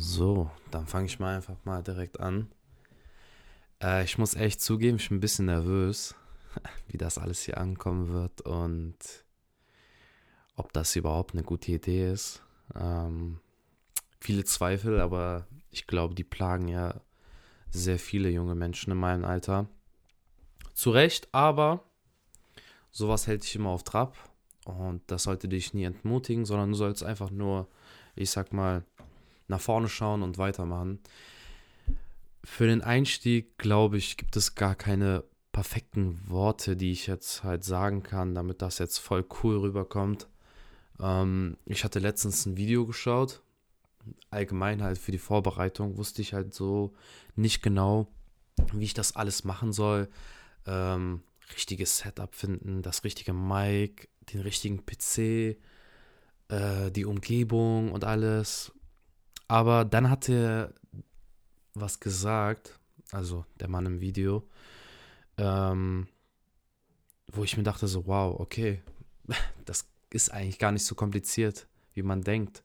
So, dann fange ich mal einfach mal direkt an. Äh, ich muss echt zugeben, ich bin ein bisschen nervös, wie das alles hier ankommen wird und ob das überhaupt eine gute Idee ist. Ähm, viele Zweifel, aber ich glaube, die plagen ja sehr viele junge Menschen in meinem Alter. Zu Recht, aber sowas hält dich immer auf Trab und das sollte dich nie entmutigen, sondern du sollst einfach nur, ich sag mal, nach vorne schauen und weitermachen. Für den Einstieg, glaube ich, gibt es gar keine perfekten Worte, die ich jetzt halt sagen kann, damit das jetzt voll cool rüberkommt. Ähm, ich hatte letztens ein Video geschaut. Allgemein halt für die Vorbereitung wusste ich halt so nicht genau, wie ich das alles machen soll. Ähm, richtiges Setup finden, das richtige Mic, den richtigen PC, äh, die Umgebung und alles. Aber dann hat er was gesagt, also der Mann im Video, ähm, wo ich mir dachte so, wow, okay, das ist eigentlich gar nicht so kompliziert, wie man denkt.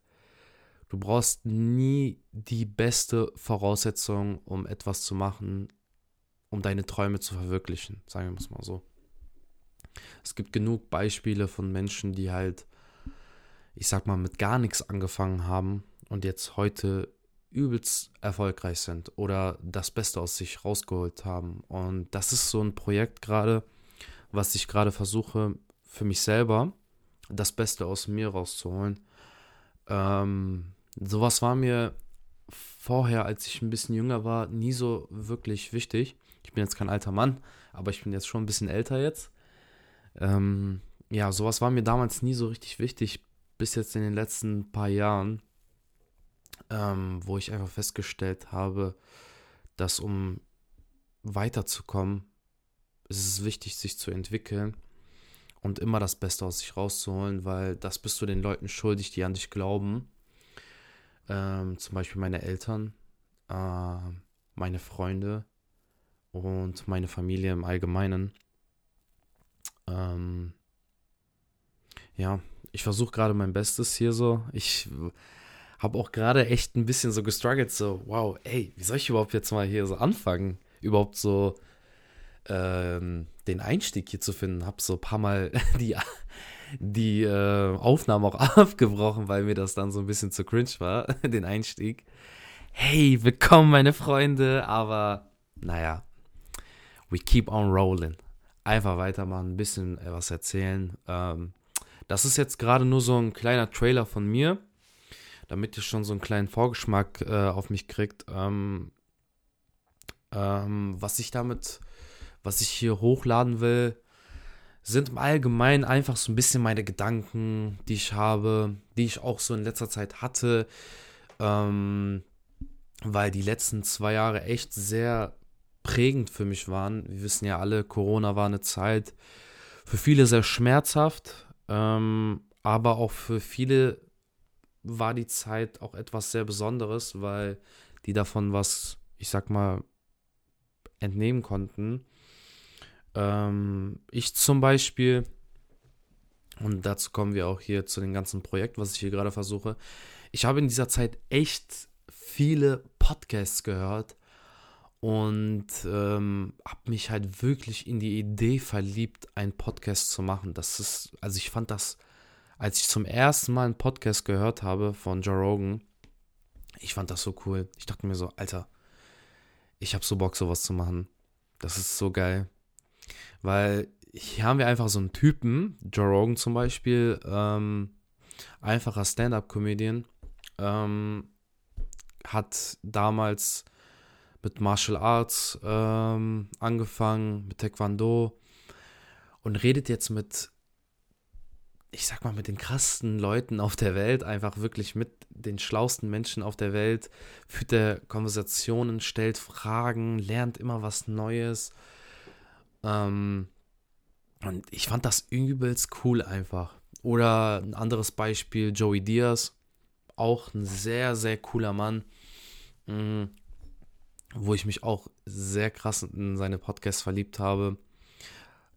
Du brauchst nie die beste Voraussetzung, um etwas zu machen, um deine Träume zu verwirklichen, sagen wir es mal so. Es gibt genug Beispiele von Menschen, die halt, ich sag mal, mit gar nichts angefangen haben und jetzt heute übelst erfolgreich sind oder das Beste aus sich rausgeholt haben. Und das ist so ein Projekt gerade, was ich gerade versuche für mich selber, das Beste aus mir rauszuholen. Ähm, sowas war mir vorher, als ich ein bisschen jünger war, nie so wirklich wichtig. Ich bin jetzt kein alter Mann, aber ich bin jetzt schon ein bisschen älter jetzt. Ähm, ja, sowas war mir damals nie so richtig wichtig, bis jetzt in den letzten paar Jahren ähm, wo ich einfach festgestellt habe, dass um weiterzukommen, ist es wichtig, sich zu entwickeln und immer das Beste aus sich rauszuholen, weil das bist du den Leuten schuldig, die an dich glauben. Ähm, zum Beispiel meine Eltern, äh, meine Freunde und meine Familie im Allgemeinen. Ähm, ja, ich versuche gerade mein Bestes hier so. Ich habe auch gerade echt ein bisschen so gestruggelt, so, wow, ey, wie soll ich überhaupt jetzt mal hier so anfangen? Überhaupt so ähm, den Einstieg hier zu finden. Habe so ein paar Mal die, die äh, Aufnahmen auch abgebrochen, weil mir das dann so ein bisschen zu cringe war, den Einstieg. Hey, willkommen, meine Freunde, aber naja, we keep on rolling. Einfach weitermachen, ein bisschen äh, was erzählen. Ähm, das ist jetzt gerade nur so ein kleiner Trailer von mir damit ihr schon so einen kleinen Vorgeschmack äh, auf mich kriegt, ähm, ähm, was ich damit, was ich hier hochladen will, sind im Allgemeinen einfach so ein bisschen meine Gedanken, die ich habe, die ich auch so in letzter Zeit hatte, ähm, weil die letzten zwei Jahre echt sehr prägend für mich waren. Wir wissen ja alle, Corona war eine Zeit für viele sehr schmerzhaft, ähm, aber auch für viele war die Zeit auch etwas sehr Besonderes, weil die davon was, ich sag mal, entnehmen konnten. Ähm, ich zum Beispiel, und dazu kommen wir auch hier zu dem ganzen Projekt, was ich hier gerade versuche. Ich habe in dieser Zeit echt viele Podcasts gehört und ähm, habe mich halt wirklich in die Idee verliebt, einen Podcast zu machen. Das ist, also ich fand das als ich zum ersten Mal einen Podcast gehört habe von Joe Rogan, ich fand das so cool. Ich dachte mir so, Alter, ich habe so Bock, sowas zu machen. Das ist so geil. Weil hier haben wir einfach so einen Typen, Joe Rogan zum Beispiel, ähm, einfacher Stand-up-Comedian, ähm, hat damals mit Martial Arts ähm, angefangen, mit Taekwondo und redet jetzt mit ich sag mal, mit den krassesten Leuten auf der Welt, einfach wirklich mit den schlausten Menschen auf der Welt, führt er Konversationen, stellt Fragen, lernt immer was Neues. Ähm, und ich fand das übelst cool einfach. Oder ein anderes Beispiel, Joey Diaz, auch ein sehr, sehr cooler Mann, mh, wo ich mich auch sehr krass in seine Podcasts verliebt habe.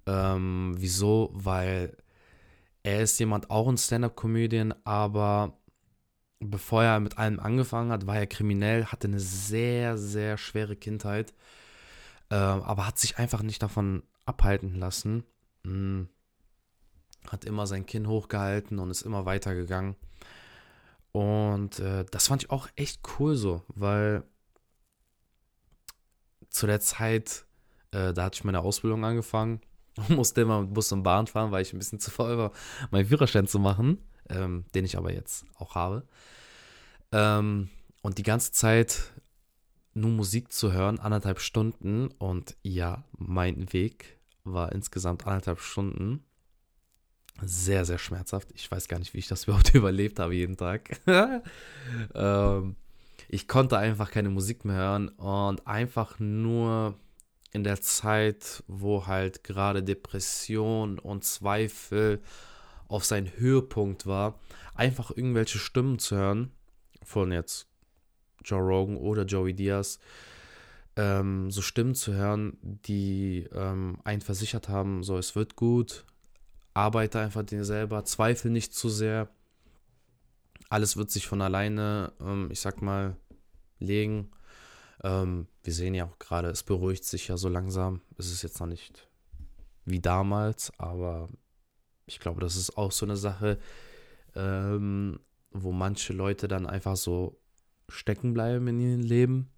Ähm, wieso? Weil er ist jemand, auch ein Stand-up-Comedian, aber bevor er mit allem angefangen hat, war er kriminell, hatte eine sehr, sehr schwere Kindheit, äh, aber hat sich einfach nicht davon abhalten lassen. Hm. Hat immer sein Kinn hochgehalten und ist immer weitergegangen. Und äh, das fand ich auch echt cool so, weil zu der Zeit, äh, da hatte ich meine Ausbildung angefangen musste immer mit Bus und Bahn fahren, weil ich ein bisschen zu faul war, meinen Führerschein zu machen, ähm, den ich aber jetzt auch habe. Ähm, und die ganze Zeit nur Musik zu hören, anderthalb Stunden. Und ja, mein Weg war insgesamt anderthalb Stunden. Sehr, sehr schmerzhaft. Ich weiß gar nicht, wie ich das überhaupt überlebt habe jeden Tag. ähm, ich konnte einfach keine Musik mehr hören und einfach nur in der Zeit, wo halt gerade Depression und Zweifel auf seinen Höhepunkt war, einfach irgendwelche Stimmen zu hören von jetzt Joe Rogan oder Joey Diaz, ähm, so Stimmen zu hören, die ähm, einen versichert haben, so es wird gut, arbeite einfach dir selber, zweifle nicht zu sehr, alles wird sich von alleine, ähm, ich sag mal, legen. Ähm, wir sehen ja auch gerade, es beruhigt sich ja so langsam. Es ist jetzt noch nicht wie damals, aber ich glaube, das ist auch so eine Sache, ähm, wo manche Leute dann einfach so stecken bleiben in ihrem Leben.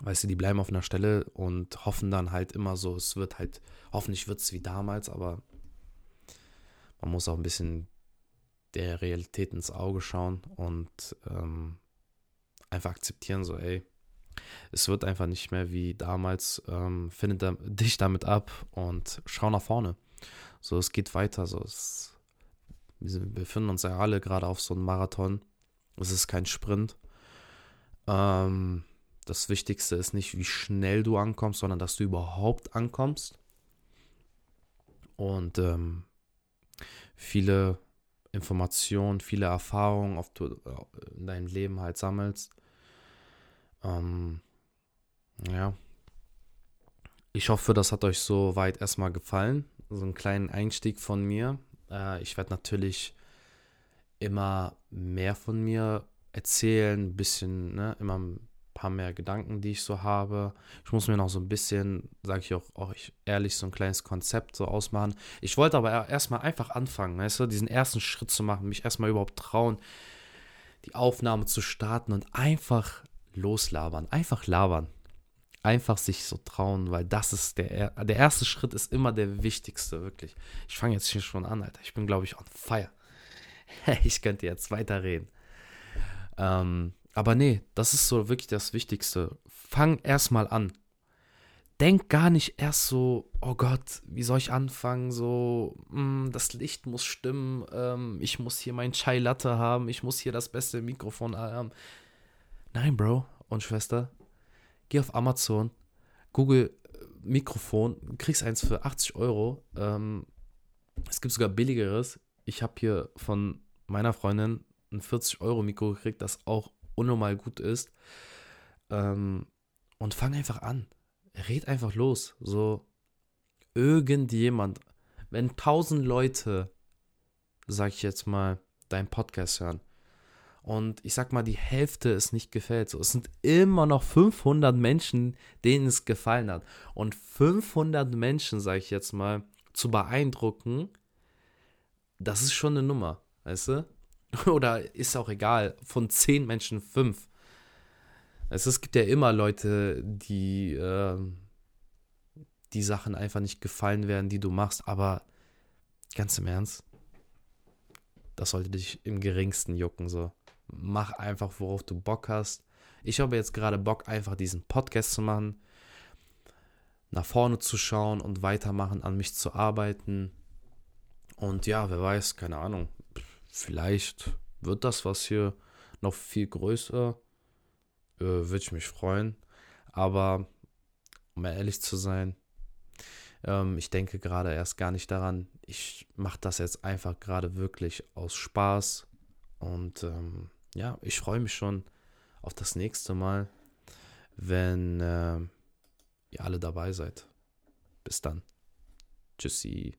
Weißt du, die bleiben auf einer Stelle und hoffen dann halt immer so, es wird halt, hoffentlich wird es wie damals, aber man muss auch ein bisschen der Realität ins Auge schauen und ähm, einfach akzeptieren, so, ey, es wird einfach nicht mehr wie damals, ähm, finde da, dich damit ab und schau nach vorne. So, es geht weiter, so, es, wir befinden uns ja alle gerade auf so einem Marathon. Es ist kein Sprint. Ähm, das Wichtigste ist nicht, wie schnell du ankommst, sondern dass du überhaupt ankommst. Und ähm, viele Informationen, viele Erfahrungen auf du, äh, in deinem Leben halt sammelst. Ähm, ja. Ich hoffe, das hat euch so weit erstmal gefallen. So einen kleinen Einstieg von mir. Äh, ich werde natürlich immer mehr von mir erzählen, ein bisschen, ne, immer ein paar mehr Gedanken, die ich so habe. Ich muss mir noch so ein bisschen, sage ich auch, auch ehrlich, so ein kleines Konzept so ausmachen. Ich wollte aber erstmal einfach anfangen, weißt du, diesen ersten Schritt zu machen, mich erstmal überhaupt trauen, die Aufnahme zu starten und einfach loslabern, einfach labern. Einfach sich so trauen, weil das ist der, der erste Schritt ist immer der wichtigste, wirklich. Ich fange jetzt hier schon an, Alter. Ich bin, glaube ich, on fire. ich könnte jetzt weiterreden. Ähm, aber nee, das ist so wirklich das Wichtigste. Fang erstmal an. Denk gar nicht erst so, oh Gott, wie soll ich anfangen? So, mh, hm, das Licht muss stimmen, ähm, ich muss hier mein Chai Latte haben, ich muss hier das beste Mikrofon haben. Nein, Bro und Schwester, geh auf Amazon, Google äh, Mikrofon, kriegst eins für 80 Euro. Ähm, es gibt sogar billigeres. Ich habe hier von meiner Freundin ein 40 Euro Mikro gekriegt, das auch unnormal gut ist. Ähm, und fang einfach an. Red einfach los. So, irgendjemand, wenn tausend Leute, sag ich jetzt mal, deinen Podcast hören, und ich sag mal, die Hälfte es nicht gefällt. So, es sind immer noch 500 Menschen, denen es gefallen hat. Und 500 Menschen, sag ich jetzt mal, zu beeindrucken, das ist schon eine Nummer, weißt du? Oder ist auch egal, von 10 Menschen 5. Also es gibt ja immer Leute, die äh, die Sachen einfach nicht gefallen werden, die du machst, aber ganz im Ernst, das sollte dich im geringsten jucken, so mach einfach, worauf du Bock hast. Ich habe jetzt gerade Bock, einfach diesen Podcast zu machen, nach vorne zu schauen und weitermachen, an mich zu arbeiten. Und ja, wer weiß, keine Ahnung, vielleicht wird das was hier noch viel größer. Äh, Würde ich mich freuen. Aber um ehrlich zu sein, ähm, ich denke gerade erst gar nicht daran. Ich mache das jetzt einfach gerade wirklich aus Spaß. Und ähm, ja, ich freue mich schon auf das nächste Mal, wenn äh, ihr alle dabei seid. Bis dann. Tschüssi.